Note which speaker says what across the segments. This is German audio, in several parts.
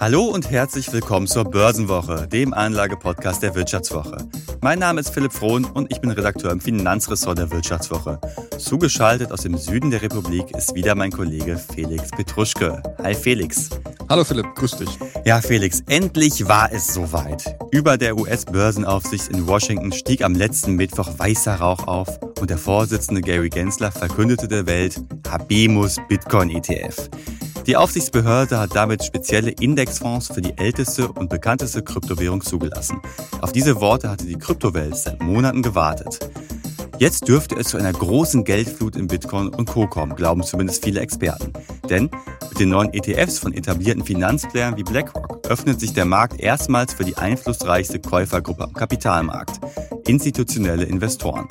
Speaker 1: Hallo und herzlich willkommen zur Börsenwoche, dem Anlagepodcast der Wirtschaftswoche. Mein Name ist Philipp Frohn und ich bin Redakteur im Finanzressort der Wirtschaftswoche. Zugeschaltet aus dem Süden der Republik ist wieder mein Kollege Felix Petruschke. Hi Felix.
Speaker 2: Hallo Philipp, grüß dich.
Speaker 1: Ja Felix, endlich war es soweit. Über der US-Börsenaufsicht in Washington stieg am letzten Mittwoch weißer Rauch auf und der Vorsitzende Gary Gensler verkündete der Welt, Habemus Bitcoin ETF. Die Aufsichtsbehörde hat damit spezielle Indexfonds für die älteste und bekannteste Kryptowährung zugelassen. Auf diese Worte hatte die Kryptowelt seit Monaten gewartet. Jetzt dürfte es zu einer großen Geldflut in Bitcoin und Co. kommen, glauben zumindest viele Experten. Denn mit den neuen ETFs von etablierten Finanzplayern wie BlackRock öffnet sich der Markt erstmals für die einflussreichste Käufergruppe am Kapitalmarkt, institutionelle Investoren.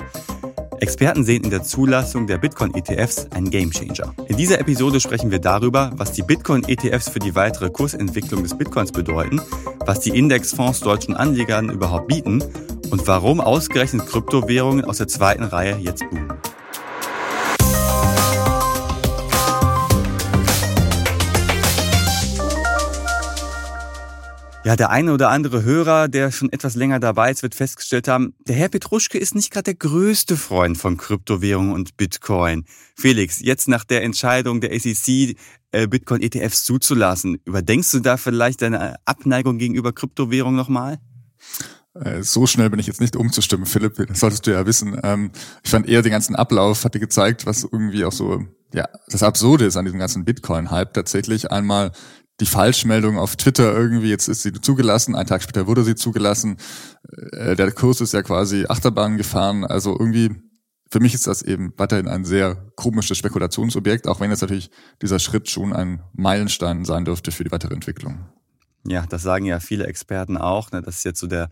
Speaker 1: Experten sehen in der Zulassung der Bitcoin-ETFs einen Gamechanger. In dieser Episode sprechen wir darüber, was die Bitcoin-ETFs für die weitere Kursentwicklung des Bitcoins bedeuten, was die Indexfonds deutschen Anlegern überhaupt bieten und warum ausgerechnet Kryptowährungen aus der zweiten Reihe jetzt boomen. Ja, der eine oder andere Hörer, der schon etwas länger dabei ist, wird festgestellt haben, der Herr Petruschke ist nicht gerade der größte Freund von Kryptowährungen und Bitcoin. Felix, jetzt nach der Entscheidung der SEC, äh, Bitcoin-ETFs zuzulassen, überdenkst du da vielleicht deine Abneigung gegenüber Kryptowährungen nochmal?
Speaker 2: Äh, so schnell bin ich jetzt nicht umzustimmen, Philipp, das solltest du ja wissen. Ähm, ich fand eher den ganzen Ablauf hatte gezeigt, was irgendwie auch so, ja, das Absurde ist an diesem ganzen Bitcoin-Hype tatsächlich. Einmal die Falschmeldung auf Twitter irgendwie, jetzt ist sie zugelassen, ein Tag später wurde sie zugelassen. Äh, der Kurs ist ja quasi Achterbahn gefahren. Also irgendwie, für mich ist das eben weiterhin ein sehr komisches Spekulationsobjekt, auch wenn jetzt natürlich dieser Schritt schon ein Meilenstein sein dürfte für die weitere Entwicklung.
Speaker 1: Ja, das sagen ja viele Experten auch, ne, dass jetzt so der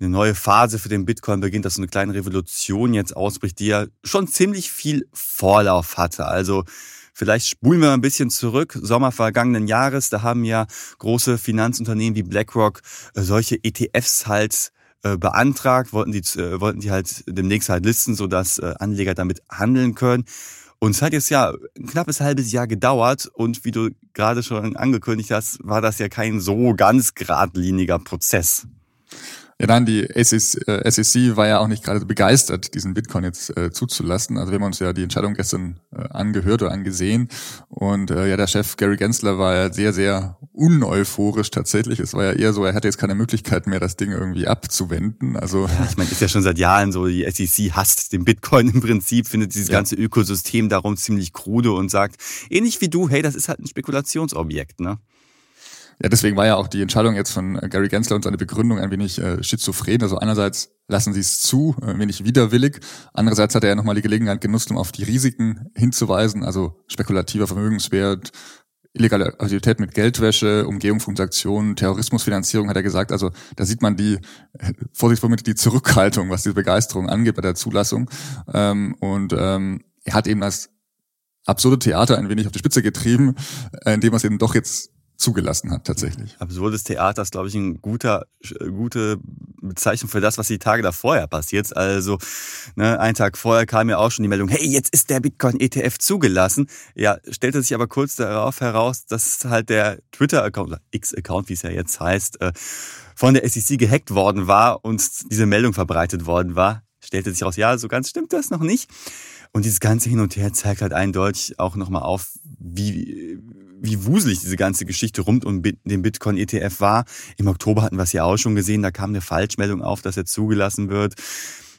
Speaker 1: eine neue Phase für den Bitcoin beginnt, dass so eine kleine Revolution jetzt ausbricht, die ja schon ziemlich viel Vorlauf hatte. Also Vielleicht spulen wir mal ein bisschen zurück. Sommer vergangenen Jahres, da haben ja große Finanzunternehmen wie BlackRock äh, solche ETFs halt äh, beantragt, wollten die, äh, wollten die halt demnächst halt listen, sodass Anleger damit handeln können. Und es hat jetzt ja ein knappes halbes Jahr gedauert und wie du gerade schon angekündigt hast, war das ja kein so ganz geradliniger Prozess.
Speaker 2: Ja, dann die SEC, äh, SEC war ja auch nicht gerade begeistert, diesen Bitcoin jetzt äh, zuzulassen. Also wir haben uns ja die Entscheidung gestern äh, angehört oder angesehen. Und äh, ja, der Chef Gary Gensler war ja sehr, sehr uneuphorisch tatsächlich. Es war ja eher so, er hatte jetzt keine Möglichkeit mehr, das Ding irgendwie abzuwenden. Also
Speaker 1: ja, ich meine, ist ja schon seit Jahren so, die SEC hasst den Bitcoin im Prinzip, findet dieses ja. ganze Ökosystem darum ziemlich krude und sagt, ähnlich wie du, hey, das ist halt ein Spekulationsobjekt, ne?
Speaker 2: Ja, deswegen war ja auch die Entscheidung jetzt von äh, Gary Gensler und seine Begründung ein wenig äh, schizophren. Also einerseits lassen sie es zu, äh, ein wenig widerwillig. Andererseits hat er ja nochmal die Gelegenheit genutzt, um auf die Risiken hinzuweisen, also spekulativer Vermögenswert, illegale Aktivität mit Geldwäsche, Umgehung von Transaktionen, Terrorismusfinanzierung, hat er gesagt. Also da sieht man die, äh, vorsichtswomit die Zurückhaltung, was diese Begeisterung angeht bei der Zulassung. Ähm, und ähm, er hat eben das absurde Theater ein wenig auf die Spitze getrieben, äh, indem er es eben doch jetzt zugelassen hat tatsächlich.
Speaker 1: Absurdes Theater ist, glaube ich, eine guter, gute Bezeichnung für das, was die Tage davor ja passiert. Also ne, einen Tag vorher kam ja auch schon die Meldung, hey, jetzt ist der Bitcoin-ETF zugelassen. Ja, stellte sich aber kurz darauf heraus, dass halt der Twitter-Account, oder X-Account, wie es ja jetzt heißt, äh, von der SEC gehackt worden war und diese Meldung verbreitet worden war. Stellte sich heraus, ja, so ganz stimmt das noch nicht. Und dieses ganze Hin und Her zeigt halt eindeutig auch nochmal auf, wie, wie wuselig diese ganze Geschichte rund um den Bitcoin-ETF war. Im Oktober hatten wir es ja auch schon gesehen, da kam eine Falschmeldung auf, dass er zugelassen wird.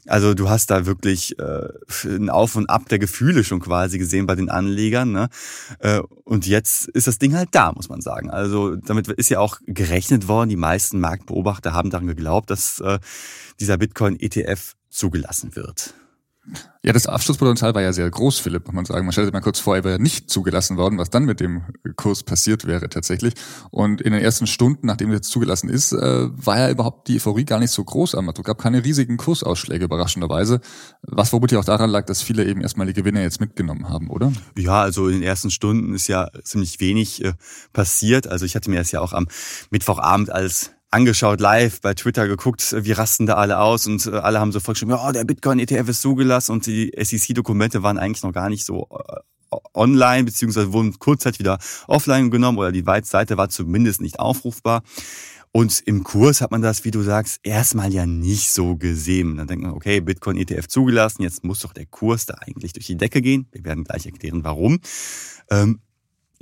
Speaker 1: Also du hast da wirklich äh, ein Auf und Ab der Gefühle schon quasi gesehen bei den Anlegern. Ne? Äh, und jetzt ist das Ding halt da, muss man sagen. Also damit ist ja auch gerechnet worden. Die meisten Marktbeobachter haben daran geglaubt, dass äh, dieser Bitcoin-ETF zugelassen wird.
Speaker 2: Ja, das Abschlusspotenzial war ja sehr groß, Philipp, muss man sagen. Man stellt sich mal kurz vor, er wäre nicht zugelassen worden, was dann mit dem Kurs passiert wäre tatsächlich. Und in den ersten Stunden, nachdem er jetzt zugelassen ist, äh, war ja überhaupt die Euphorie gar nicht so groß am Es gab keine riesigen Kursausschläge, überraschenderweise. Was vermutlich auch daran lag, dass viele eben erstmal die Gewinne jetzt mitgenommen haben, oder?
Speaker 1: Ja, also in den ersten Stunden ist ja ziemlich wenig äh, passiert. Also ich hatte mir das ja auch am Mittwochabend als angeschaut, live bei Twitter geguckt, wie rasten da alle aus und äh, alle haben sofort geschrieben, ja, der Bitcoin-ETF ist zugelassen und die SEC-Dokumente waren eigentlich noch gar nicht so äh, online, beziehungsweise wurden kurzzeitig wieder offline genommen oder die Seite war zumindest nicht aufrufbar. Und im Kurs hat man das, wie du sagst, erstmal ja nicht so gesehen. Dann denkt man, okay, Bitcoin ETF zugelassen, jetzt muss doch der Kurs da eigentlich durch die Decke gehen. Wir werden gleich erklären, warum. Ähm,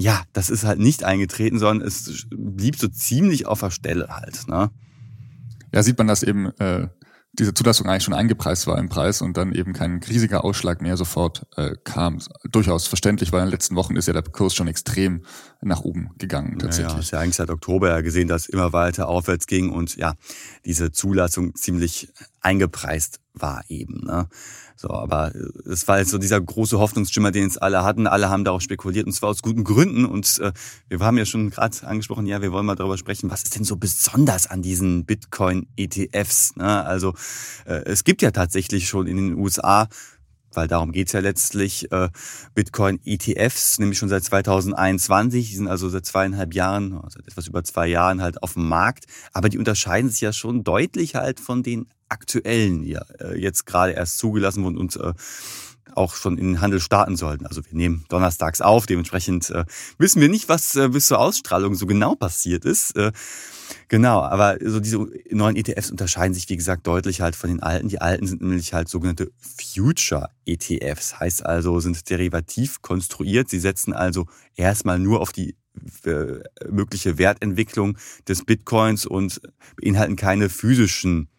Speaker 1: ja, das ist halt nicht eingetreten, sondern es blieb so ziemlich auf der Stelle halt. Ne?
Speaker 2: Ja, sieht man das eben äh, diese Zulassung eigentlich schon eingepreist war im Preis und dann eben kein riesiger Ausschlag mehr sofort äh, kam. Durchaus verständlich, weil in den letzten Wochen ist ja der Kurs schon extrem nach oben gegangen tatsächlich.
Speaker 1: Ja, ist ja eigentlich seit Oktober ja gesehen, dass es immer weiter aufwärts ging und ja, diese Zulassung ziemlich eingepreist war eben. Ne? So, aber es war jetzt so dieser große Hoffnungsschimmer, den jetzt alle hatten. Alle haben darauf spekuliert und zwar aus guten Gründen. Und äh, wir haben ja schon gerade angesprochen, ja, wir wollen mal darüber sprechen, was ist denn so besonders an diesen Bitcoin-ETFs? Ne? Also äh, es gibt ja tatsächlich schon in den USA weil darum geht's ja letztlich, äh, Bitcoin-ETFs, nämlich schon seit 2021, die sind also seit zweieinhalb Jahren, seit etwas über zwei Jahren halt auf dem Markt, aber die unterscheiden sich ja schon deutlich halt von den aktuellen, ja äh, jetzt gerade erst zugelassen wurden und äh, auch schon in den Handel starten sollten. Also wir nehmen donnerstags auf, dementsprechend äh, wissen wir nicht, was äh, bis zur Ausstrahlung so genau passiert ist. Äh, genau, aber so diese neuen ETFs unterscheiden sich, wie gesagt, deutlich halt von den alten. Die alten sind nämlich halt sogenannte Future ETFs, heißt also, sind derivativ konstruiert. Sie setzen also erstmal nur auf die äh, mögliche Wertentwicklung des Bitcoins und beinhalten keine physischen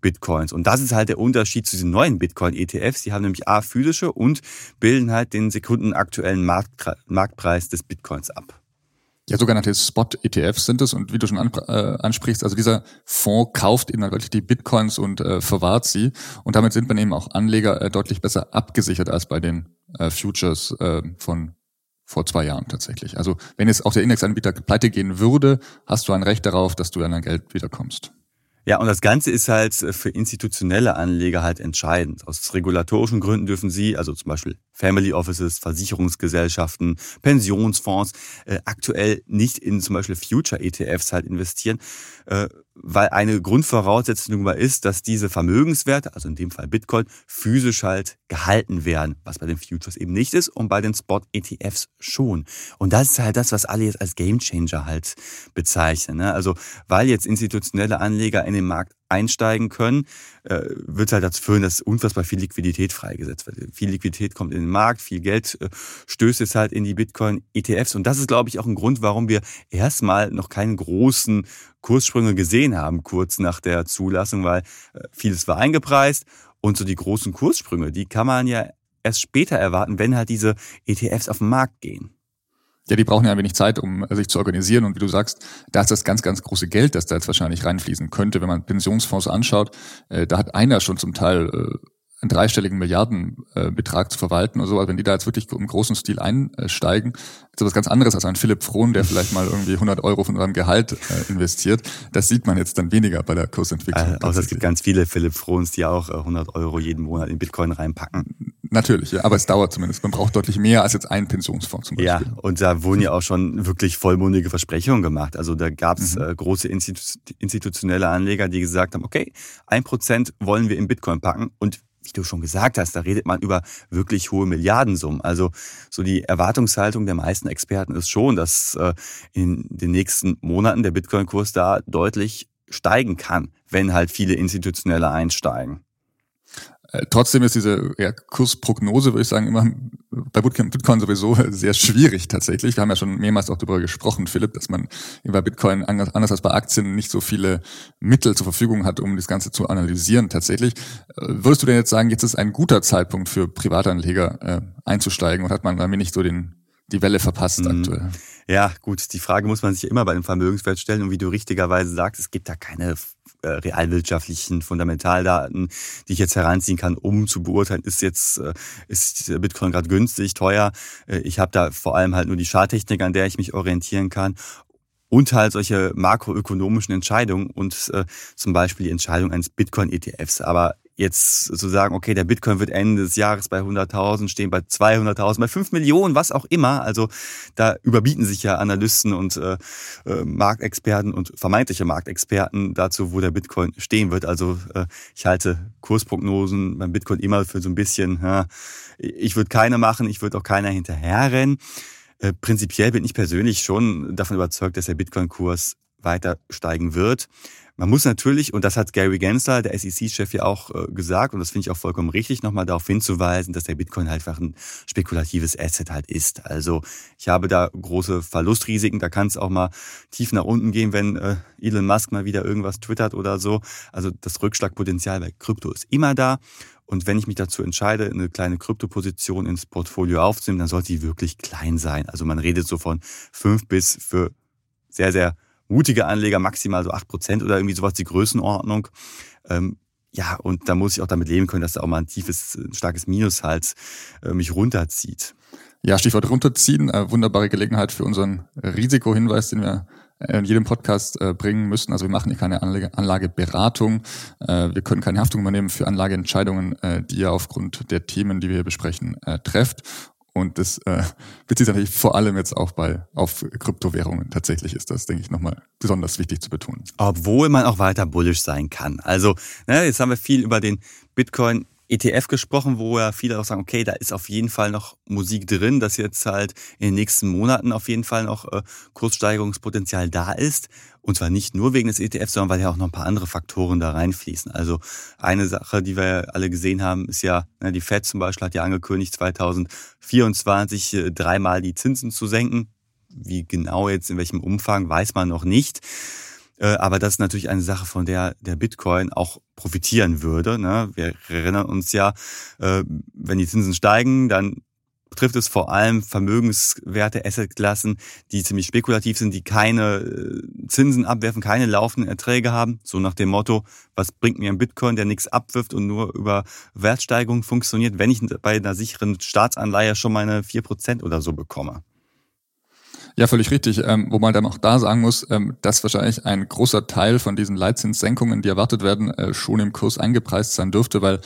Speaker 1: Bitcoins. Und das ist halt der Unterschied zu diesen neuen Bitcoin-ETFs. Die haben nämlich A, physische und bilden halt den sekundenaktuellen Marktpreis des Bitcoins ab.
Speaker 2: Ja, sogenannte Spot-ETFs sind es und wie du schon äh, ansprichst, also dieser Fonds kauft eben wirklich die Bitcoins und äh, verwahrt sie und damit sind man eben auch Anleger äh, deutlich besser abgesichert als bei den äh, Futures äh, von vor zwei Jahren tatsächlich. Also wenn jetzt auch der Indexanbieter pleite gehen würde, hast du ein Recht darauf, dass du an dein Geld wiederkommst.
Speaker 1: Ja, und das Ganze ist halt äh, für institutionelle Anleger halt entscheidend. Aus regulatorischen Gründen dürfen sie, also zum Beispiel Family Offices, Versicherungsgesellschaften, Pensionsfonds, äh, aktuell nicht in zum Beispiel Future ETFs halt investieren, äh, weil eine Grundvoraussetzung mal ist, dass diese Vermögenswerte, also in dem Fall Bitcoin, physisch halt gehalten werden, was bei den Futures eben nicht ist und bei den Spot-ETFs schon. Und das ist halt das, was alle jetzt als Gamechanger halt bezeichnen. Ne? Also weil jetzt institutionelle Anleger in den Markt einsteigen können, äh, wird halt dazu führen, dass unfassbar viel Liquidität freigesetzt wird. Viel Liquidität kommt in den Markt, viel Geld äh, stößt jetzt halt in die Bitcoin-ETFs. Und das ist, glaube ich, auch ein Grund, warum wir erstmal noch keine großen Kurssprünge gesehen haben, kurz nach der Zulassung, weil äh, vieles war eingepreist und so die großen Kurssprünge, die kann man ja erst später erwarten, wenn halt diese ETFs auf den Markt gehen.
Speaker 2: Ja, die brauchen ja ein wenig Zeit, um sich zu organisieren. Und wie du sagst, da ist das ganz, ganz große Geld, das da jetzt wahrscheinlich reinfließen könnte. Wenn man Pensionsfonds anschaut, äh, da hat einer schon zum Teil äh, einen dreistelligen Milliardenbetrag zu verwalten oder so. Also wenn die da jetzt wirklich im großen Stil einsteigen, ist das was ganz anderes als ein Philipp Frohn, der vielleicht mal irgendwie 100 Euro von seinem Gehalt äh, investiert. Das sieht man jetzt dann weniger bei der Kursentwicklung.
Speaker 1: Äh, außer es gibt ganz viele Philipp Frohns, die auch 100 Euro jeden Monat in Bitcoin reinpacken.
Speaker 2: Natürlich, ja, aber es dauert zumindest. Man braucht deutlich mehr als jetzt ein Pensionsfonds zum Beispiel.
Speaker 1: Ja, und da wurden ja auch schon wirklich vollmundige Versprechungen gemacht. Also da gab es mhm. äh, große Institu institutionelle Anleger, die gesagt haben, okay, ein Prozent wollen wir in Bitcoin packen und wie du schon gesagt hast, da redet man über wirklich hohe Milliardensummen. Also so die Erwartungshaltung der meisten Experten ist schon, dass äh, in den nächsten Monaten der Bitcoin-Kurs da deutlich steigen kann, wenn halt viele Institutionelle einsteigen.
Speaker 2: Äh, trotzdem ist diese ja, Kursprognose, würde ich sagen, immer bei Bitcoin sowieso sehr schwierig tatsächlich. Wir haben ja schon mehrmals auch darüber gesprochen, Philipp, dass man bei Bitcoin anders als bei Aktien nicht so viele Mittel zur Verfügung hat, um das Ganze zu analysieren tatsächlich. Äh, würdest du denn jetzt sagen, jetzt ist ein guter Zeitpunkt für Privatanleger äh, einzusteigen und hat man damit nicht so den, die Welle verpasst mhm. aktuell?
Speaker 1: Ja, gut, die Frage muss man sich immer bei dem Vermögenswert stellen und wie du richtigerweise sagst, es gibt da keine äh, realwirtschaftlichen Fundamentaldaten, die ich jetzt heranziehen kann, um zu beurteilen, ist jetzt äh, ist Bitcoin gerade günstig, teuer. Äh, ich habe da vor allem halt nur die Charttechnik, an der ich mich orientieren kann und halt solche makroökonomischen Entscheidungen und äh, zum Beispiel die Entscheidung eines Bitcoin-ETFs. Aber jetzt zu sagen, okay, der Bitcoin wird Ende des Jahres bei 100.000 stehen, bei 200.000, bei 5 Millionen, was auch immer. Also da überbieten sich ja Analysten und äh, äh, Marktexperten und vermeintliche Marktexperten dazu, wo der Bitcoin stehen wird. Also äh, ich halte Kursprognosen beim Bitcoin immer für so ein bisschen, ja, ich würde keine machen, ich würde auch keiner hinterherrennen. Äh, prinzipiell bin ich persönlich schon davon überzeugt, dass der Bitcoin-Kurs weiter steigen wird. Man muss natürlich, und das hat Gary Gensler, der SEC-Chef, ja auch äh, gesagt, und das finde ich auch vollkommen richtig, nochmal darauf hinzuweisen, dass der Bitcoin halt einfach ein spekulatives Asset halt ist. Also ich habe da große Verlustrisiken, da kann es auch mal tief nach unten gehen, wenn äh, Elon Musk mal wieder irgendwas twittert oder so. Also das Rückschlagpotenzial bei Krypto ist immer da. Und wenn ich mich dazu entscheide, eine kleine Kryptoposition ins Portfolio aufzunehmen, dann sollte die wirklich klein sein. Also man redet so von fünf bis für sehr, sehr mutige Anleger maximal so acht Prozent oder irgendwie sowas die Größenordnung. Ähm, ja, und da muss ich auch damit leben können, dass da auch mal ein tiefes, ein starkes Minus halt äh, mich runterzieht.
Speaker 2: Ja, Stichwort runterziehen. Äh, wunderbare Gelegenheit für unseren Risikohinweis, den wir in jedem Podcast äh, bringen müssen. Also wir machen hier keine Anlage, Anlageberatung. Äh, wir können keine Haftung übernehmen für Anlageentscheidungen, äh, die ihr aufgrund der Themen, die wir hier besprechen, äh, trefft. Und das äh, bezieht sich natürlich vor allem jetzt auch bei auf Kryptowährungen. Tatsächlich ist das, denke ich, nochmal besonders wichtig zu betonen.
Speaker 1: Obwohl man auch weiter bullish sein kann. Also, ne, jetzt haben wir viel über den Bitcoin ETF gesprochen, wo ja viele auch sagen, okay, da ist auf jeden Fall noch Musik drin, dass jetzt halt in den nächsten Monaten auf jeden Fall noch äh, Kurssteigerungspotenzial da ist. Und zwar nicht nur wegen des ETFs, sondern weil ja auch noch ein paar andere Faktoren da reinfließen. Also eine Sache, die wir ja alle gesehen haben, ist ja, ne, die Fed zum Beispiel hat ja angekündigt, 2024 äh, dreimal die Zinsen zu senken. Wie genau jetzt, in welchem Umfang, weiß man noch nicht. Äh, aber das ist natürlich eine Sache, von der der Bitcoin auch profitieren würde. Ne? Wir erinnern uns ja, äh, wenn die Zinsen steigen, dann betrifft es vor allem vermögenswerte Assetklassen, die ziemlich spekulativ sind, die keine äh, Zinsen abwerfen, keine laufenden Erträge haben. So nach dem Motto, was bringt mir ein Bitcoin, der nichts abwirft und nur über Wertsteigerung funktioniert, wenn ich bei einer sicheren Staatsanleihe schon meine vier Prozent oder so bekomme.
Speaker 2: Ja, völlig richtig. Ähm, wo man dann auch da sagen muss, ähm, dass wahrscheinlich ein großer Teil von diesen Leitzinssenkungen, die erwartet werden, äh, schon im Kurs eingepreist sein dürfte, weil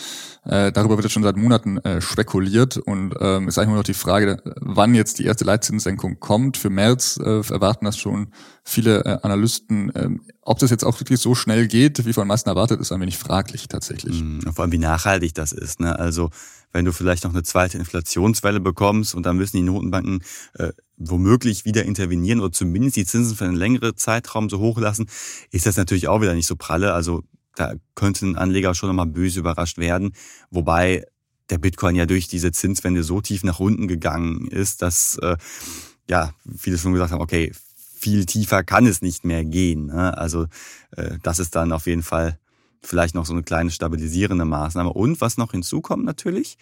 Speaker 2: äh, darüber wird jetzt schon seit Monaten äh, spekuliert und ähm, ist eigentlich nur noch die Frage, wann jetzt die erste Leitzinssenkung kommt. Für März äh, erwarten das schon viele äh, Analysten. Ähm, ob das jetzt auch wirklich so schnell geht, wie von meisten erwartet, ist ein wenig fraglich tatsächlich.
Speaker 1: Mhm, vor allem, wie nachhaltig das ist. Ne? Also wenn du vielleicht noch eine zweite Inflationswelle bekommst und dann müssen die Notenbanken äh, womöglich wieder intervenieren oder zumindest die Zinsen für einen längeren Zeitraum so hoch lassen, ist das natürlich auch wieder nicht so pralle. Also da könnte ein Anleger schon nochmal böse überrascht werden. Wobei der Bitcoin ja durch diese Zinswende so tief nach unten gegangen ist, dass äh, ja viele schon gesagt haben, okay, viel tiefer kann es nicht mehr gehen. Ne? Also äh, das ist dann auf jeden Fall vielleicht noch so eine kleine stabilisierende Maßnahme. Und was noch hinzukommt natürlich,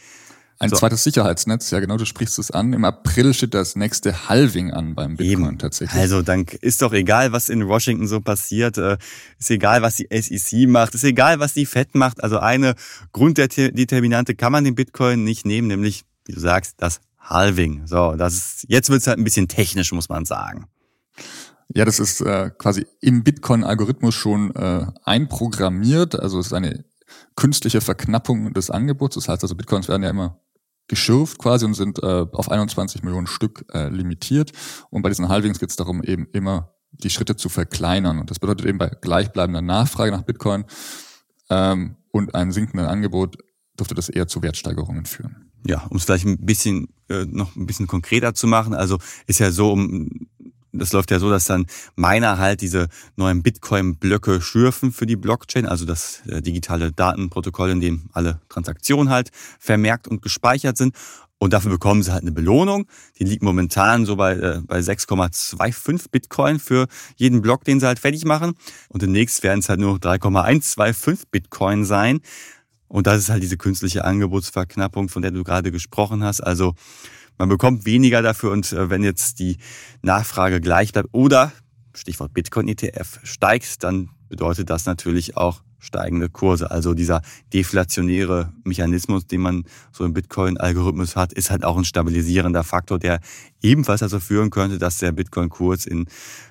Speaker 2: ein so. zweites Sicherheitsnetz, ja genau, du sprichst es an. Im April steht das nächste Halving an beim Bitcoin Eben. tatsächlich.
Speaker 1: Also dann ist doch egal, was in Washington so passiert, äh, ist egal, was die SEC macht, ist egal, was die Fed macht. Also eine Grunddeterminante kann man den Bitcoin nicht nehmen, nämlich, wie du sagst, das Halving. So, das ist, jetzt wird's halt ein bisschen technisch, muss man sagen.
Speaker 2: Ja, das ist äh, quasi im Bitcoin-Algorithmus schon äh, einprogrammiert. Also es ist eine künstliche Verknappung des Angebots. Das heißt also, Bitcoins werden ja immer geschürft quasi und sind äh, auf 21 Millionen Stück äh, limitiert. Und bei diesen Halvings geht es darum, eben immer die Schritte zu verkleinern. Und das bedeutet eben bei gleichbleibender Nachfrage nach Bitcoin ähm, und einem sinkenden Angebot dürfte das eher zu Wertsteigerungen führen.
Speaker 1: Ja, um es vielleicht ein bisschen äh, noch ein bisschen konkreter zu machen. Also ist ja so, um das läuft ja so, dass dann Miner halt diese neuen Bitcoin-Blöcke schürfen für die Blockchain, also das äh, digitale Datenprotokoll, in dem alle Transaktionen halt vermerkt und gespeichert sind. Und dafür bekommen sie halt eine Belohnung. Die liegt momentan so bei, äh, bei 6,25 Bitcoin für jeden Block, den sie halt fertig machen. Und demnächst werden es halt nur 3,125 Bitcoin sein. Und das ist halt diese künstliche Angebotsverknappung, von der du gerade gesprochen hast. Also man bekommt weniger dafür und äh, wenn jetzt die Nachfrage gleich bleibt oder Stichwort Bitcoin ETF steigt, dann bedeutet das natürlich auch steigende Kurse. Also dieser deflationäre Mechanismus, den man so im Bitcoin-Algorithmus hat, ist halt auch ein stabilisierender Faktor, der ebenfalls dazu führen könnte, dass der Bitcoin-Kurs in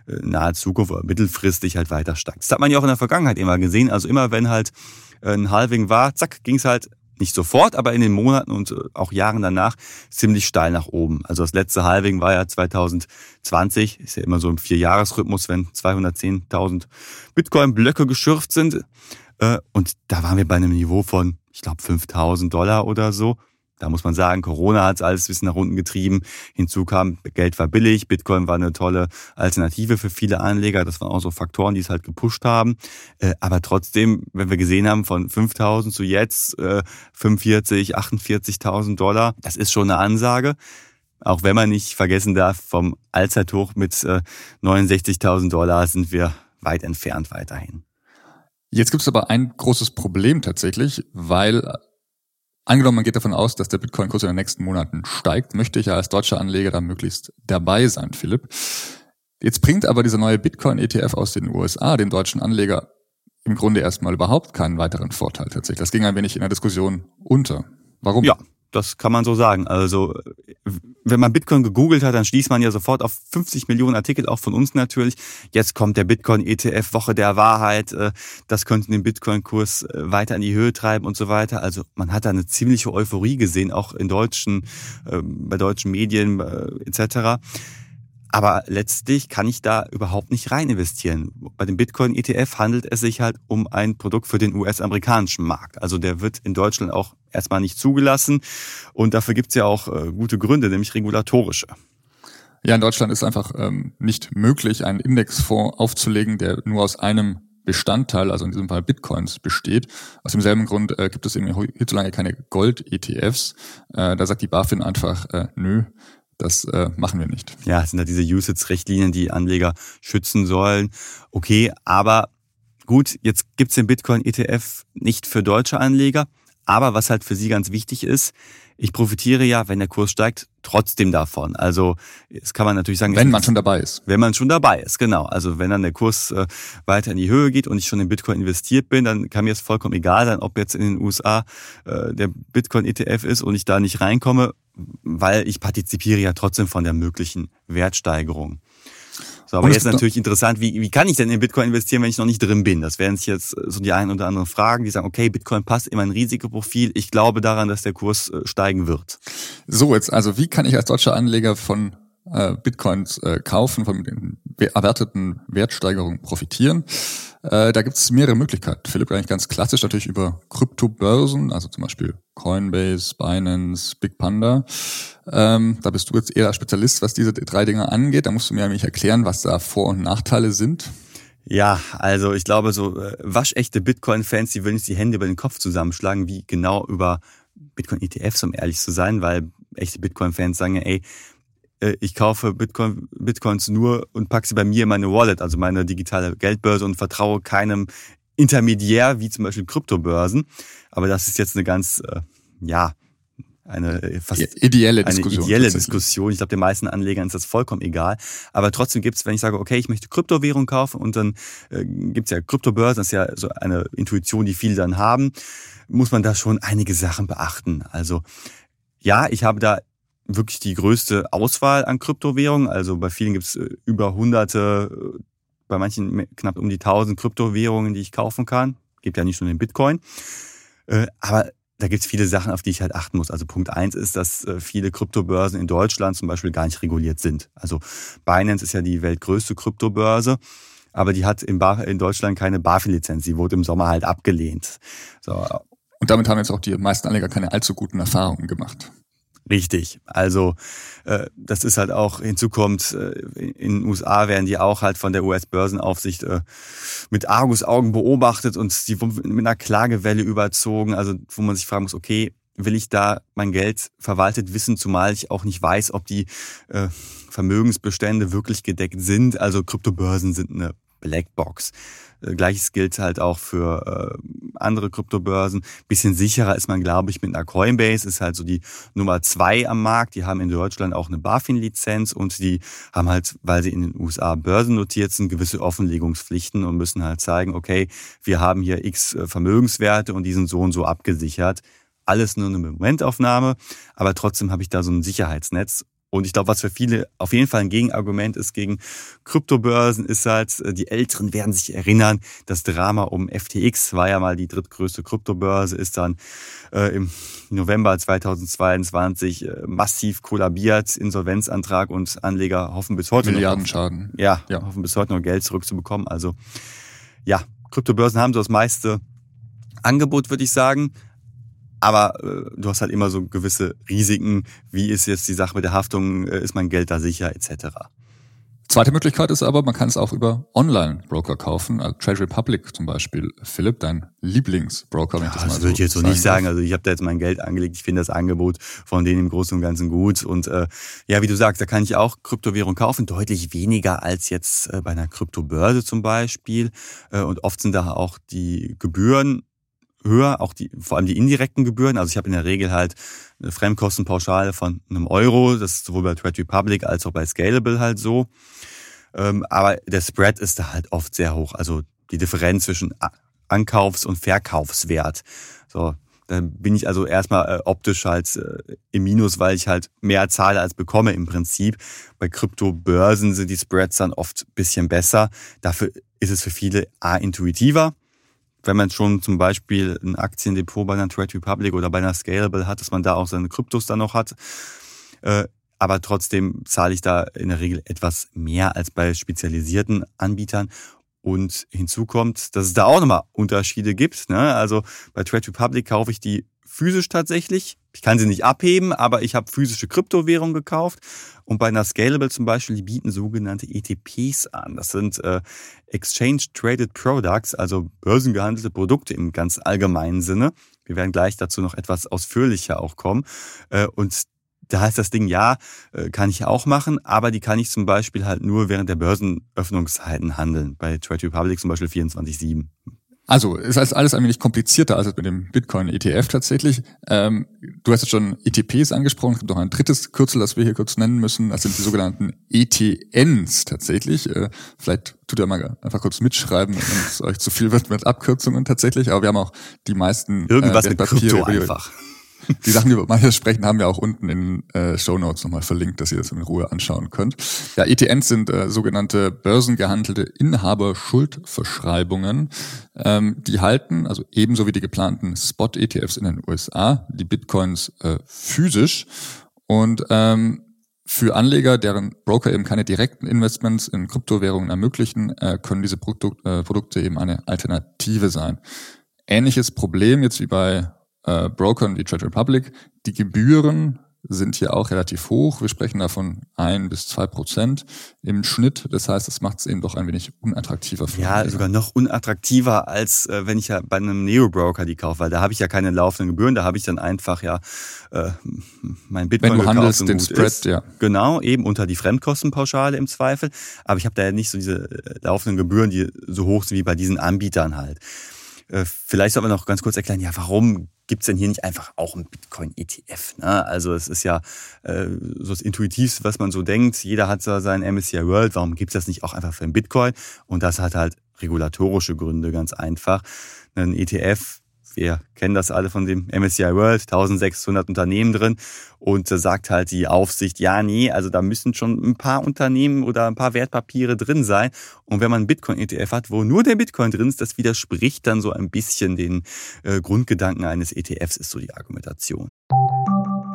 Speaker 1: äh, naher Zukunft oder mittelfristig halt weiter steigt. Das hat man ja auch in der Vergangenheit immer gesehen. Also immer wenn halt ein Halving war, zack, ging es halt nicht sofort, aber in den Monaten und äh, auch Jahren danach ziemlich steil nach oben. Also das letzte Halving war ja 2020, ist ja immer so im Vierjahresrhythmus, wenn 210.000 Bitcoin-Blöcke geschürft sind. Äh, und da waren wir bei einem Niveau von, ich glaube, 5.000 Dollar oder so. Da muss man sagen, Corona hat alles ein bisschen nach unten getrieben. Hinzu kam, Geld war billig, Bitcoin war eine tolle Alternative für viele Anleger. Das waren auch so Faktoren, die es halt gepusht haben. Äh, aber trotzdem, wenn wir gesehen haben, von 5.000 zu jetzt 45, äh, 48.000 Dollar, das ist schon eine Ansage. Auch wenn man nicht vergessen darf, vom Allzeithoch mit 69.000 äh, Dollar sind wir weit entfernt weiterhin.
Speaker 2: Jetzt gibt es aber ein großes Problem tatsächlich, weil Angenommen, man geht davon aus, dass der Bitcoin-Kurs in den nächsten Monaten steigt, möchte ich ja als deutscher Anleger da möglichst dabei sein, Philipp. Jetzt bringt aber dieser neue Bitcoin-ETF aus den USA dem deutschen Anleger im Grunde erstmal überhaupt keinen weiteren Vorteil tatsächlich. Das ging ein wenig in der Diskussion unter. Warum?
Speaker 1: Ja, das kann man so sagen. Also wenn man Bitcoin gegoogelt hat, dann schließt man ja sofort auf 50 Millionen Artikel, auch von uns natürlich. Jetzt kommt der Bitcoin-ETF, Woche der Wahrheit. Äh, das könnte den Bitcoin-Kurs äh, weiter in die Höhe treiben und so weiter. Also man hat da eine ziemliche Euphorie gesehen, auch in deutschen, ähm, bei deutschen Medien äh, etc. Aber letztlich kann ich da überhaupt nicht rein investieren. Bei dem Bitcoin ETF handelt es sich halt um ein Produkt für den US-amerikanischen Markt. Also der wird in Deutschland auch erstmal nicht zugelassen. Und dafür gibt es ja auch äh, gute Gründe, nämlich regulatorische.
Speaker 2: Ja, in Deutschland ist einfach ähm, nicht möglich, einen Indexfonds aufzulegen, der nur aus einem Bestandteil, also in diesem Fall Bitcoins, besteht. Aus demselben Grund äh, gibt es eben hierzulande keine Gold-ETFs. Äh, da sagt die BaFin einfach, äh, nö, das äh, machen wir nicht.
Speaker 1: Ja, es sind da diese Usage-Richtlinien, die Anleger schützen sollen. Okay, aber gut, jetzt gibt's den Bitcoin-ETF nicht für deutsche Anleger. Aber was halt für Sie ganz wichtig ist, ich profitiere ja, wenn der Kurs steigt, trotzdem davon. Also das kann man natürlich sagen.
Speaker 2: Wenn man schon dabei ist.
Speaker 1: Wenn man schon dabei ist, genau. Also wenn dann der Kurs äh, weiter in die Höhe geht und ich schon in Bitcoin investiert bin, dann kann mir es vollkommen egal sein, ob jetzt in den USA äh, der Bitcoin-ETF ist und ich da nicht reinkomme, weil ich partizipiere ja trotzdem von der möglichen Wertsteigerung. So, aber jetzt natürlich interessant, wie, wie kann ich denn in Bitcoin investieren, wenn ich noch nicht drin bin? Das wären sich jetzt so die ein oder anderen Fragen, die sagen, okay, Bitcoin passt in mein Risikoprofil. Ich glaube daran, dass der Kurs äh, steigen wird.
Speaker 2: So, jetzt, also wie kann ich als deutscher Anleger von äh, Bitcoins äh, kaufen, von den erwarteten Wertsteigerungen profitieren? Äh, da gibt es mehrere Möglichkeiten. Philipp, eigentlich ganz klassisch natürlich über Kryptobörsen, also zum Beispiel Coinbase, Binance, Bitpanda. Ähm, da bist du jetzt eher Spezialist, was diese drei Dinge angeht. Da musst du mir nämlich erklären, was da Vor- und Nachteile sind.
Speaker 1: Ja, also ich glaube, so äh, waschechte Bitcoin-Fans, die würden jetzt die Hände über den Kopf zusammenschlagen, wie genau über Bitcoin-ETFs, um ehrlich zu sein, weil echte Bitcoin-Fans sagen, ey, äh, ich kaufe Bitcoin, Bitcoins nur und packe sie bei mir in meine Wallet, also meine digitale Geldbörse und vertraue keinem Intermediär, wie zum Beispiel Kryptobörsen. Aber das ist jetzt eine ganz, äh, ja, eine äh, fast
Speaker 2: ideelle Diskussion.
Speaker 1: Eine ideelle Diskussion. Ich glaube, den meisten Anlegern ist das vollkommen egal. Aber trotzdem gibt es, wenn ich sage, okay, ich möchte Kryptowährung kaufen und dann äh, gibt es ja Kryptobörsen, das ist ja so eine Intuition, die viele dann haben, muss man da schon einige Sachen beachten. Also ja, ich habe da wirklich die größte Auswahl an Kryptowährungen. Also bei vielen gibt es äh, über hunderte, äh, bei manchen knapp um die tausend Kryptowährungen, die ich kaufen kann. Gibt ja nicht nur den Bitcoin. Äh, aber da gibt es viele Sachen, auf die ich halt achten muss. Also Punkt eins ist, dass viele Kryptobörsen in Deutschland zum Beispiel gar nicht reguliert sind. Also Binance ist ja die weltgrößte Kryptobörse, aber die hat in, Deutschland keine BaFin-Lizenz. Sie wurde im Sommer halt abgelehnt. So.
Speaker 2: Und damit haben jetzt auch die meisten Anleger keine allzu guten Erfahrungen gemacht.
Speaker 1: Richtig. Also äh, das ist halt auch hinzukommt, äh, in den USA werden die auch halt von der US-Börsenaufsicht äh, mit Argusaugen beobachtet und die mit einer Klagewelle überzogen. Also wo man sich fragen muss, okay, will ich da mein Geld verwaltet wissen, zumal ich auch nicht weiß, ob die äh, Vermögensbestände wirklich gedeckt sind. Also Kryptobörsen sind eine Blackbox. Äh, gleiches gilt halt auch für äh, andere Kryptobörsen. Bisschen sicherer ist man, glaube ich, mit einer Coinbase. Ist halt so die Nummer zwei am Markt. Die haben in Deutschland auch eine BaFin-Lizenz und die haben halt, weil sie in den USA börsennotiert sind, gewisse Offenlegungspflichten und müssen halt zeigen, okay, wir haben hier x äh, Vermögenswerte und die sind so und so abgesichert. Alles nur eine Momentaufnahme, aber trotzdem habe ich da so ein Sicherheitsnetz Und ich glaube, was für viele auf jeden Fall ein Gegenargument ist gegen Kryptobörsen, ist halt, äh, die Älteren werden sich erinnern, das Drama um FTX war ja mal die drittgrößte Kryptobörse, ist dann äh, im November 2022 äh, massiv kollabiert, Insolvenzantrag und Anleger hoffen bis heute
Speaker 2: Milliarden noch, Schaden.
Speaker 1: Ja, ja, hoffen bis heute noch Geld zurückzubekommen. Also ja, Kryptobörsen haben so das meiste Angebot, würde ich sagen. Aber äh, du hast halt immer so gewisse Risiken. Wie ist jetzt die Sache mit der Haftung? Äh, ist mein Geld da sicher, etc.
Speaker 2: Zweite Möglichkeit ist aber, man kann es auch über Online-Broker kaufen, also Trade Republic zum Beispiel. Philipp, dein Lieblingsbroker,
Speaker 1: wenn ich das, das mal so würde ich jetzt so nicht sagen. Also ich habe da jetzt mein Geld angelegt. Ich finde das Angebot von denen im Großen und Ganzen gut. Und äh, ja, wie du sagst, da kann ich auch Kryptowährung kaufen, deutlich weniger als jetzt äh, bei einer Kryptobörse zum Beispiel. Äh, und oft sind da auch die Gebühren höher, auch die, vor allem die indirekten Gebühren. Also ich habe in der Regel halt eine Fremdkostenpauschale von einem Euro. Das ist sowohl bei Trade Republic als auch bei Scalable halt so. Ähm, aber der Spread ist da halt oft sehr hoch. Also die Differenz zwischen Ankaufs- und Verkaufswert. So, dann bin ich also erstmal äh, optisch halt äh, im Minus, weil ich halt mehr zahle als bekomme im Prinzip. Bei Kryptobörsen sind die Spreads dann oft bisschen besser. Dafür ist es für viele A intuitiver wenn man schon zum Beispiel ein Aktiendepot bei einer Trade Republic oder bei einer Scalable hat, dass man da auch seine Kryptos dann noch hat. Äh, aber trotzdem zahle ich da in der Regel etwas mehr als bei spezialisierten Anbietern. Und hinzu kommt, dass es da auch nochmal Unterschiede gibt. Ne? Also bei Trade Republic kaufe ich die physisch tatsächlich. Ich kann sie nicht abheben, aber ich habe physische Kryptowährung gekauft. Und bei einer Scalable zum Beispiel, die bieten sogenannte ETPs an. Das sind äh, Exchange Traded Products, also börsengehandelte Produkte im ganz allgemeinen Sinne. Wir werden gleich dazu noch etwas ausführlicher auch kommen. Äh, und da heißt das Ding, ja, äh, kann ich auch machen, aber die kann ich zum Beispiel halt nur während der Börsenöffnungszeiten handeln. Bei Trade Republic zum Beispiel 24-7.
Speaker 2: Also es ist alles ein wenig komplizierter als mit dem Bitcoin-ETF tatsächlich. Ähm, du hast jetzt schon ETPs angesprochen, es gibt noch ein drittes Kürzel, das wir hier kurz nennen müssen. Das sind die sogenannten ETNs tatsächlich. Äh, vielleicht tut ihr mal einfach kurz mitschreiben, wenn es euch zu viel wird mit Abkürzungen tatsächlich. Aber wir haben auch die meisten
Speaker 1: Irgendwas äh, mit Krypto einfach.
Speaker 2: Die Sachen, über manche sprechen, haben wir auch unten in äh, Show Notes nochmal verlinkt, dass ihr das in Ruhe anschauen könnt. Ja, ETNs sind äh, sogenannte börsengehandelte Inhaberschuldverschreibungen. Ähm, die halten, also ebenso wie die geplanten Spot-ETFs in den USA, die Bitcoins äh, physisch und ähm, für Anleger, deren Broker eben keine direkten Investments in Kryptowährungen ermöglichen, äh, können diese Produk äh, Produkte eben eine Alternative sein. Ähnliches Problem jetzt wie bei äh, Brokern wie Trade Republic. Die Gebühren sind hier auch relativ hoch. Wir sprechen da von ein bis zwei Prozent im Schnitt. Das heißt, das macht es eben doch ein wenig unattraktiver
Speaker 1: für Ja, sogar noch unattraktiver, als äh, wenn ich ja bei einem Neo-Broker die kaufe, weil da habe ich ja keine laufenden Gebühren, da habe ich dann einfach ja äh, mein Bitcoin
Speaker 2: Wenn du handelst, den Spread, ist. ja.
Speaker 1: Genau, eben unter die Fremdkostenpauschale im Zweifel. Aber ich habe da ja nicht so diese äh, laufenden Gebühren, die so hoch sind wie bei diesen Anbietern halt. Äh, vielleicht soll man noch ganz kurz erklären, ja, warum gibt es denn hier nicht einfach auch ein Bitcoin-ETF? Ne? Also es ist ja äh, so das Intuitivste, was man so denkt. Jeder hat so sein MSCI World. Warum gibt es das nicht auch einfach für den Bitcoin? Und das hat halt regulatorische Gründe, ganz einfach. Ein ETF wir kennen das alle von dem MSCI World, 1600 Unternehmen drin. Und da sagt halt die Aufsicht, ja, nee, also da müssen schon ein paar Unternehmen oder ein paar Wertpapiere drin sein. Und wenn man einen Bitcoin-ETF hat, wo nur der Bitcoin drin ist, das widerspricht dann so ein bisschen den äh, Grundgedanken eines ETFs, ist so die Argumentation.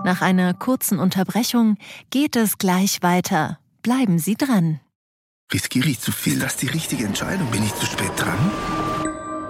Speaker 3: Nach einer kurzen Unterbrechung geht es gleich weiter. Bleiben Sie dran.
Speaker 4: Riskiere ich zu viel? Das ist die richtige Entscheidung. Bin ich zu spät dran?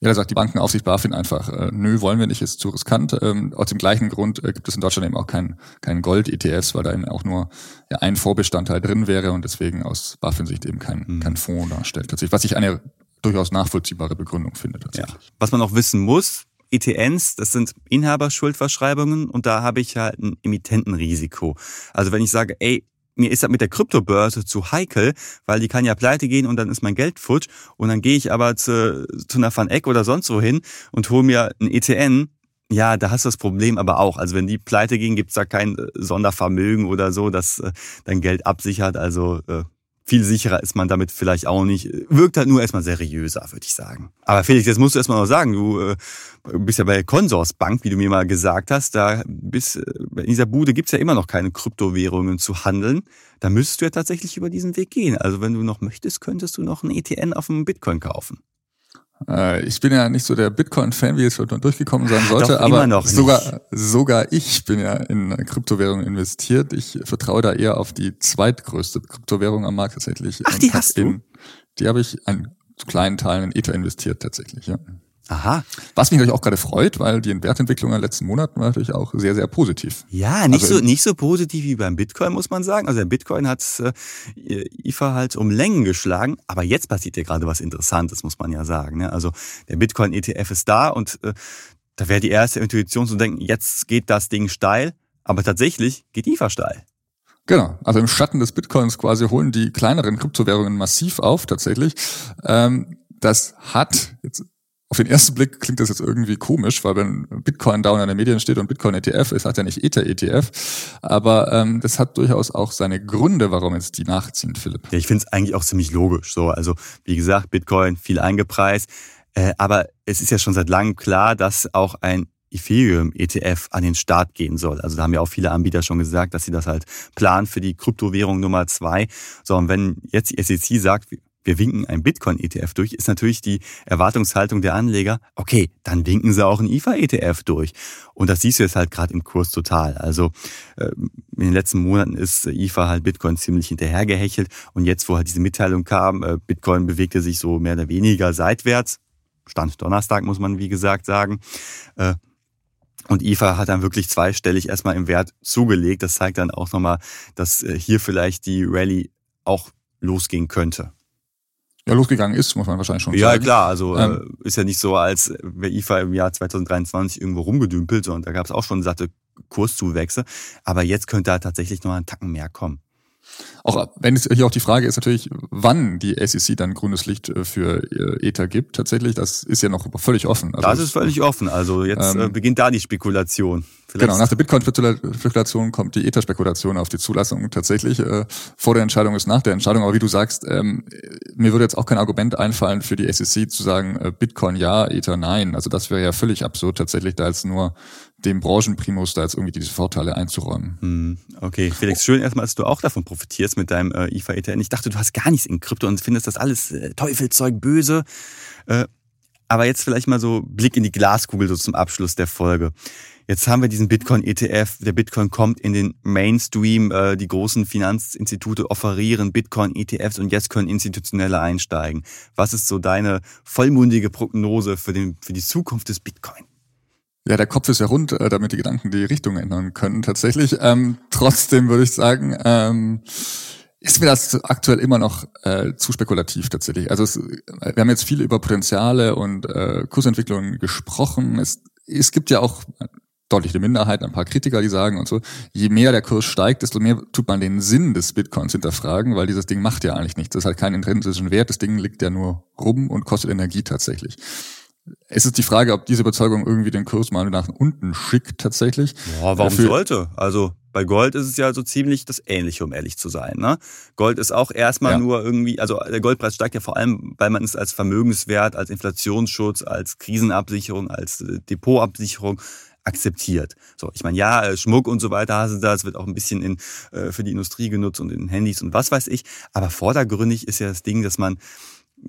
Speaker 2: Ja, da sagt die Bankenaufsicht BaFin einfach, äh, nö, wollen wir nicht, ist zu riskant. Ähm, aus dem gleichen Grund äh, gibt es in Deutschland eben auch keinen kein Gold-ETFs, weil da eben auch nur ja, ein Vorbestandteil drin wäre und deswegen aus BaFin-Sicht eben kein, mhm. kein Fonds darstellt. Tatsächlich, was ich eine durchaus nachvollziehbare Begründung finde. Tatsächlich. Ja.
Speaker 1: Was man auch wissen muss, ETNs, das sind Inhaberschuldverschreibungen und da habe ich halt ein Emittentenrisiko. Also wenn ich sage, ey, mir ist das mit der Kryptobörse zu heikel, weil die kann ja pleite gehen und dann ist mein Geld futsch und dann gehe ich aber zu, zu einer Van Eck oder sonst wohin und hole mir ein ETN. Ja, da hast du das Problem aber auch. Also wenn die pleite gehen, gibt's da kein äh, Sondervermögen oder so, das äh, dein Geld absichert. Also äh, viel sicherer ist man damit vielleicht auch nicht. Wirkt halt nur erstmal seriöser, würde ich sagen. Aber Felix, jetzt musst du erstmal noch sagen, du äh, bist ja bei Consorsbank, wie du mir mal gesagt hast. Da bist, äh, in dieser Bude gibt's ja immer noch keine Kryptowährungen zu handeln. Da müsstest du ja tatsächlich über diesen Weg gehen. Also wenn du noch möchtest, könntest du noch ein ETN auf dem Bitcoin kaufen.
Speaker 2: Äh, ich bin ja nicht so der Bitcoin-Fan, wie es schon durchgekommen sein sollte, Doch, aber sogar, sogar ich bin ja in Kryptowährungen investiert. Ich vertraue da eher auf die zweitgrößte Kryptowährung am Markt tatsächlich.
Speaker 1: Ach, die hast
Speaker 2: in, du? Die habe ich an kleinen Teilen in Ether investiert tatsächlich, ja.
Speaker 1: Aha.
Speaker 2: Was mich natürlich auch gerade freut, weil die Wertentwicklung in den letzten Monaten war natürlich auch sehr, sehr positiv.
Speaker 1: Ja, nicht, also so, nicht so positiv wie beim Bitcoin, muss man sagen. Also der Bitcoin hat äh, IFA halt um Längen geschlagen, aber jetzt passiert ja gerade was Interessantes, muss man ja sagen. Ne? Also der Bitcoin-ETF ist da und äh, da wäre die erste Intuition zu denken, jetzt geht das Ding steil, aber tatsächlich geht IFA steil.
Speaker 2: Genau, also im Schatten des Bitcoins quasi holen die kleineren Kryptowährungen massiv auf tatsächlich. Ähm, das hat jetzt auf den ersten Blick klingt das jetzt irgendwie komisch, weil wenn Bitcoin down in den Medien steht und Bitcoin ETF ist, hat er nicht Ether ETF. Aber ähm, das hat durchaus auch seine Gründe, warum jetzt die nachziehen, Philipp.
Speaker 1: Ja, ich finde es eigentlich auch ziemlich logisch. So, also wie gesagt, Bitcoin viel eingepreist, äh, aber es ist ja schon seit langem klar, dass auch ein Ethereum ETF an den Start gehen soll. Also da haben ja auch viele Anbieter schon gesagt, dass sie das halt planen für die Kryptowährung Nummer zwei. So, und wenn jetzt die SEC sagt, wir winken ein Bitcoin-ETF durch, ist natürlich die Erwartungshaltung der Anleger, okay, dann winken sie auch ein IFA-ETF durch. Und das siehst du jetzt halt gerade im Kurs total. Also äh, in den letzten Monaten ist IFA halt Bitcoin ziemlich hinterhergehechelt. Und jetzt, wo halt diese Mitteilung kam, äh, Bitcoin bewegte sich so mehr oder weniger seitwärts. Stand Donnerstag, muss man wie gesagt sagen. Äh, und IFA hat dann wirklich zweistellig erstmal im Wert zugelegt. Das zeigt dann auch nochmal, dass hier vielleicht die Rallye auch losgehen könnte
Speaker 2: ja, losgegangen ist, muss man wahrscheinlich schon
Speaker 1: ja,
Speaker 2: sagen.
Speaker 1: Ja, klar, also ähm, äh, ist ja nicht so, als wäre IFA im Jahr 2023 irgendwo rumgedümpelt, sondern da gab es auch schon satte Kurszuwächse. Aber jetzt könnte da tatsächlich noch ein Tacken mehr kommen.
Speaker 2: Auch wenn es hier auch die Frage ist natürlich, wann die SEC dann grünes Licht äh, für äh, Ether gibt, tatsächlich, das ist ja noch völlig offen.
Speaker 1: Also das ist völlig offen. Also jetzt ähm, beginnt da die Spekulation.
Speaker 2: Vielleicht genau, nach der Bitcoin-Spekulation kommt die Ether-Spekulation auf die Zulassung tatsächlich. Äh, vor der Entscheidung ist nach der Entscheidung. Aber wie du sagst, ähm, mir würde jetzt auch kein Argument einfallen für die SEC zu sagen, äh, Bitcoin ja, Ether nein. Also das wäre ja völlig absurd tatsächlich, da jetzt nur dem Branchenprimus da jetzt irgendwie diese Vorteile einzuräumen.
Speaker 1: Hm, okay, Felix, schön erstmal, dass du auch davon profitierst mit deinem äh, IFA ETN. Ich dachte, du hast gar nichts in Krypto und findest das alles äh, Teufelzeug, böse. Äh, aber jetzt vielleicht mal so Blick in die Glaskugel so zum Abschluss der Folge. Jetzt haben wir diesen Bitcoin-ETF. Der Bitcoin kommt in den Mainstream. Äh, die großen Finanzinstitute offerieren Bitcoin-ETFs und jetzt können Institutionelle einsteigen. Was ist so deine vollmundige Prognose für, den, für die Zukunft des Bitcoin?
Speaker 2: Ja, der Kopf ist ja rund, äh, damit die Gedanken die Richtung ändern können tatsächlich. Ähm, trotzdem würde ich sagen, ähm, ist mir das aktuell immer noch äh, zu spekulativ tatsächlich. Also es, wir haben jetzt viel über Potenziale und äh, Kursentwicklungen gesprochen. Es, es gibt ja auch deutliche Minderheit, ein paar Kritiker, die sagen und so, je mehr der Kurs steigt, desto mehr tut man den Sinn des Bitcoins hinterfragen, weil dieses Ding macht ja eigentlich nichts. Das hat keinen intrinsischen Wert, das Ding liegt ja nur rum und kostet Energie tatsächlich. Es ist die Frage, ob diese Überzeugung irgendwie den Kurs mal nach unten schickt tatsächlich.
Speaker 1: Ja, warum Dafür sollte? Also bei Gold ist es ja so ziemlich das Ähnliche, um ehrlich zu sein. Ne? Gold ist auch erstmal ja. nur irgendwie, also der Goldpreis steigt ja vor allem, weil man es als Vermögenswert, als Inflationsschutz, als Krisenabsicherung, als äh, Depotabsicherung akzeptiert. So, ich meine, ja, äh, Schmuck und so weiter hast du da, es wird auch ein bisschen in, äh, für die Industrie genutzt und in Handys und was weiß ich. Aber vordergründig ist ja das Ding, dass man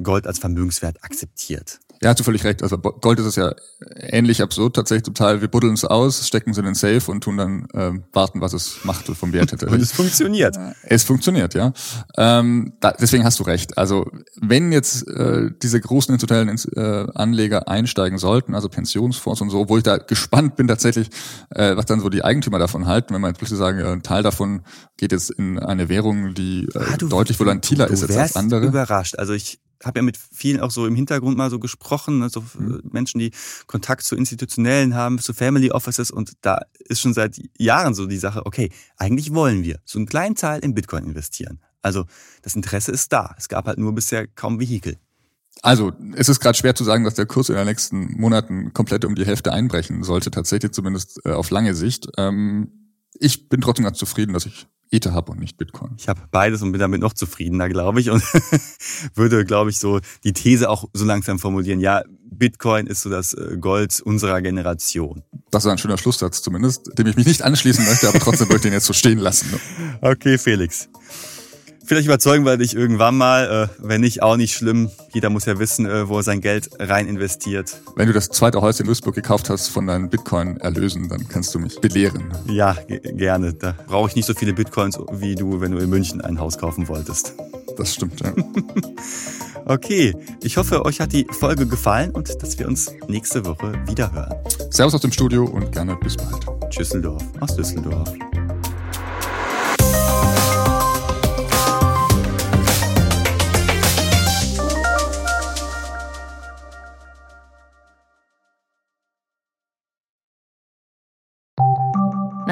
Speaker 1: Gold als Vermögenswert akzeptiert.
Speaker 2: Ja, hast du völlig recht. Also Gold ist es ja ähnlich absurd tatsächlich total. Wir buddeln es aus, stecken es in den Safe und tun dann ähm, warten, was es macht vom Wert
Speaker 1: hätte. und es funktioniert.
Speaker 2: Es funktioniert, ja. Ähm, da, deswegen hast du recht. Also wenn jetzt äh, diese großen institutionellen äh, Anleger einsteigen sollten, also Pensionsfonds und so, wo ich da gespannt bin tatsächlich, äh, was dann so die Eigentümer davon halten, wenn man jetzt plötzlich sagen, äh, ein Teil davon geht jetzt in eine Währung, die äh, ah, du, deutlich volatiler ist als andere.
Speaker 1: überrascht. Also ich habe ja mit vielen auch so im Hintergrund mal so gesprochen, also mhm. Menschen, die Kontakt zu Institutionellen haben, zu Family Offices und da ist schon seit Jahren so die Sache, okay, eigentlich wollen wir so einen kleinen Teil in Bitcoin investieren. Also das Interesse ist da. Es gab halt nur bisher kaum Vehikel.
Speaker 2: Also, es ist gerade schwer zu sagen, dass der Kurs in den nächsten Monaten komplett um die Hälfte einbrechen sollte, tatsächlich zumindest äh, auf lange Sicht. Ähm, ich bin trotzdem ganz zufrieden, dass ich Ether habe und nicht Bitcoin.
Speaker 1: Ich habe beides und bin damit noch zufriedener, glaube ich. Und würde, glaube ich, so die These auch so langsam formulieren, ja, Bitcoin ist so das äh, Gold unserer Generation.
Speaker 2: Das ist ein schöner Schlusssatz zumindest, dem ich mich nicht anschließen möchte, aber trotzdem wollte ich den jetzt so stehen lassen.
Speaker 1: Okay, Felix. Vielleicht überzeugen wir dich irgendwann mal. Äh, wenn nicht, auch nicht schlimm. Jeder muss ja wissen, äh, wo er sein Geld rein investiert.
Speaker 2: Wenn du das zweite Haus in Duisburg gekauft hast von deinen Bitcoin-Erlösen, dann kannst du mich belehren.
Speaker 1: Ja, gerne. Da brauche ich nicht so viele Bitcoins wie du, wenn du in München ein Haus kaufen wolltest.
Speaker 2: Das stimmt, ja.
Speaker 1: okay, ich hoffe, euch hat die Folge gefallen und dass wir uns nächste Woche wieder hören.
Speaker 2: Servus aus dem Studio und gerne bis bald.
Speaker 1: Tschüsseldorf aus Düsseldorf.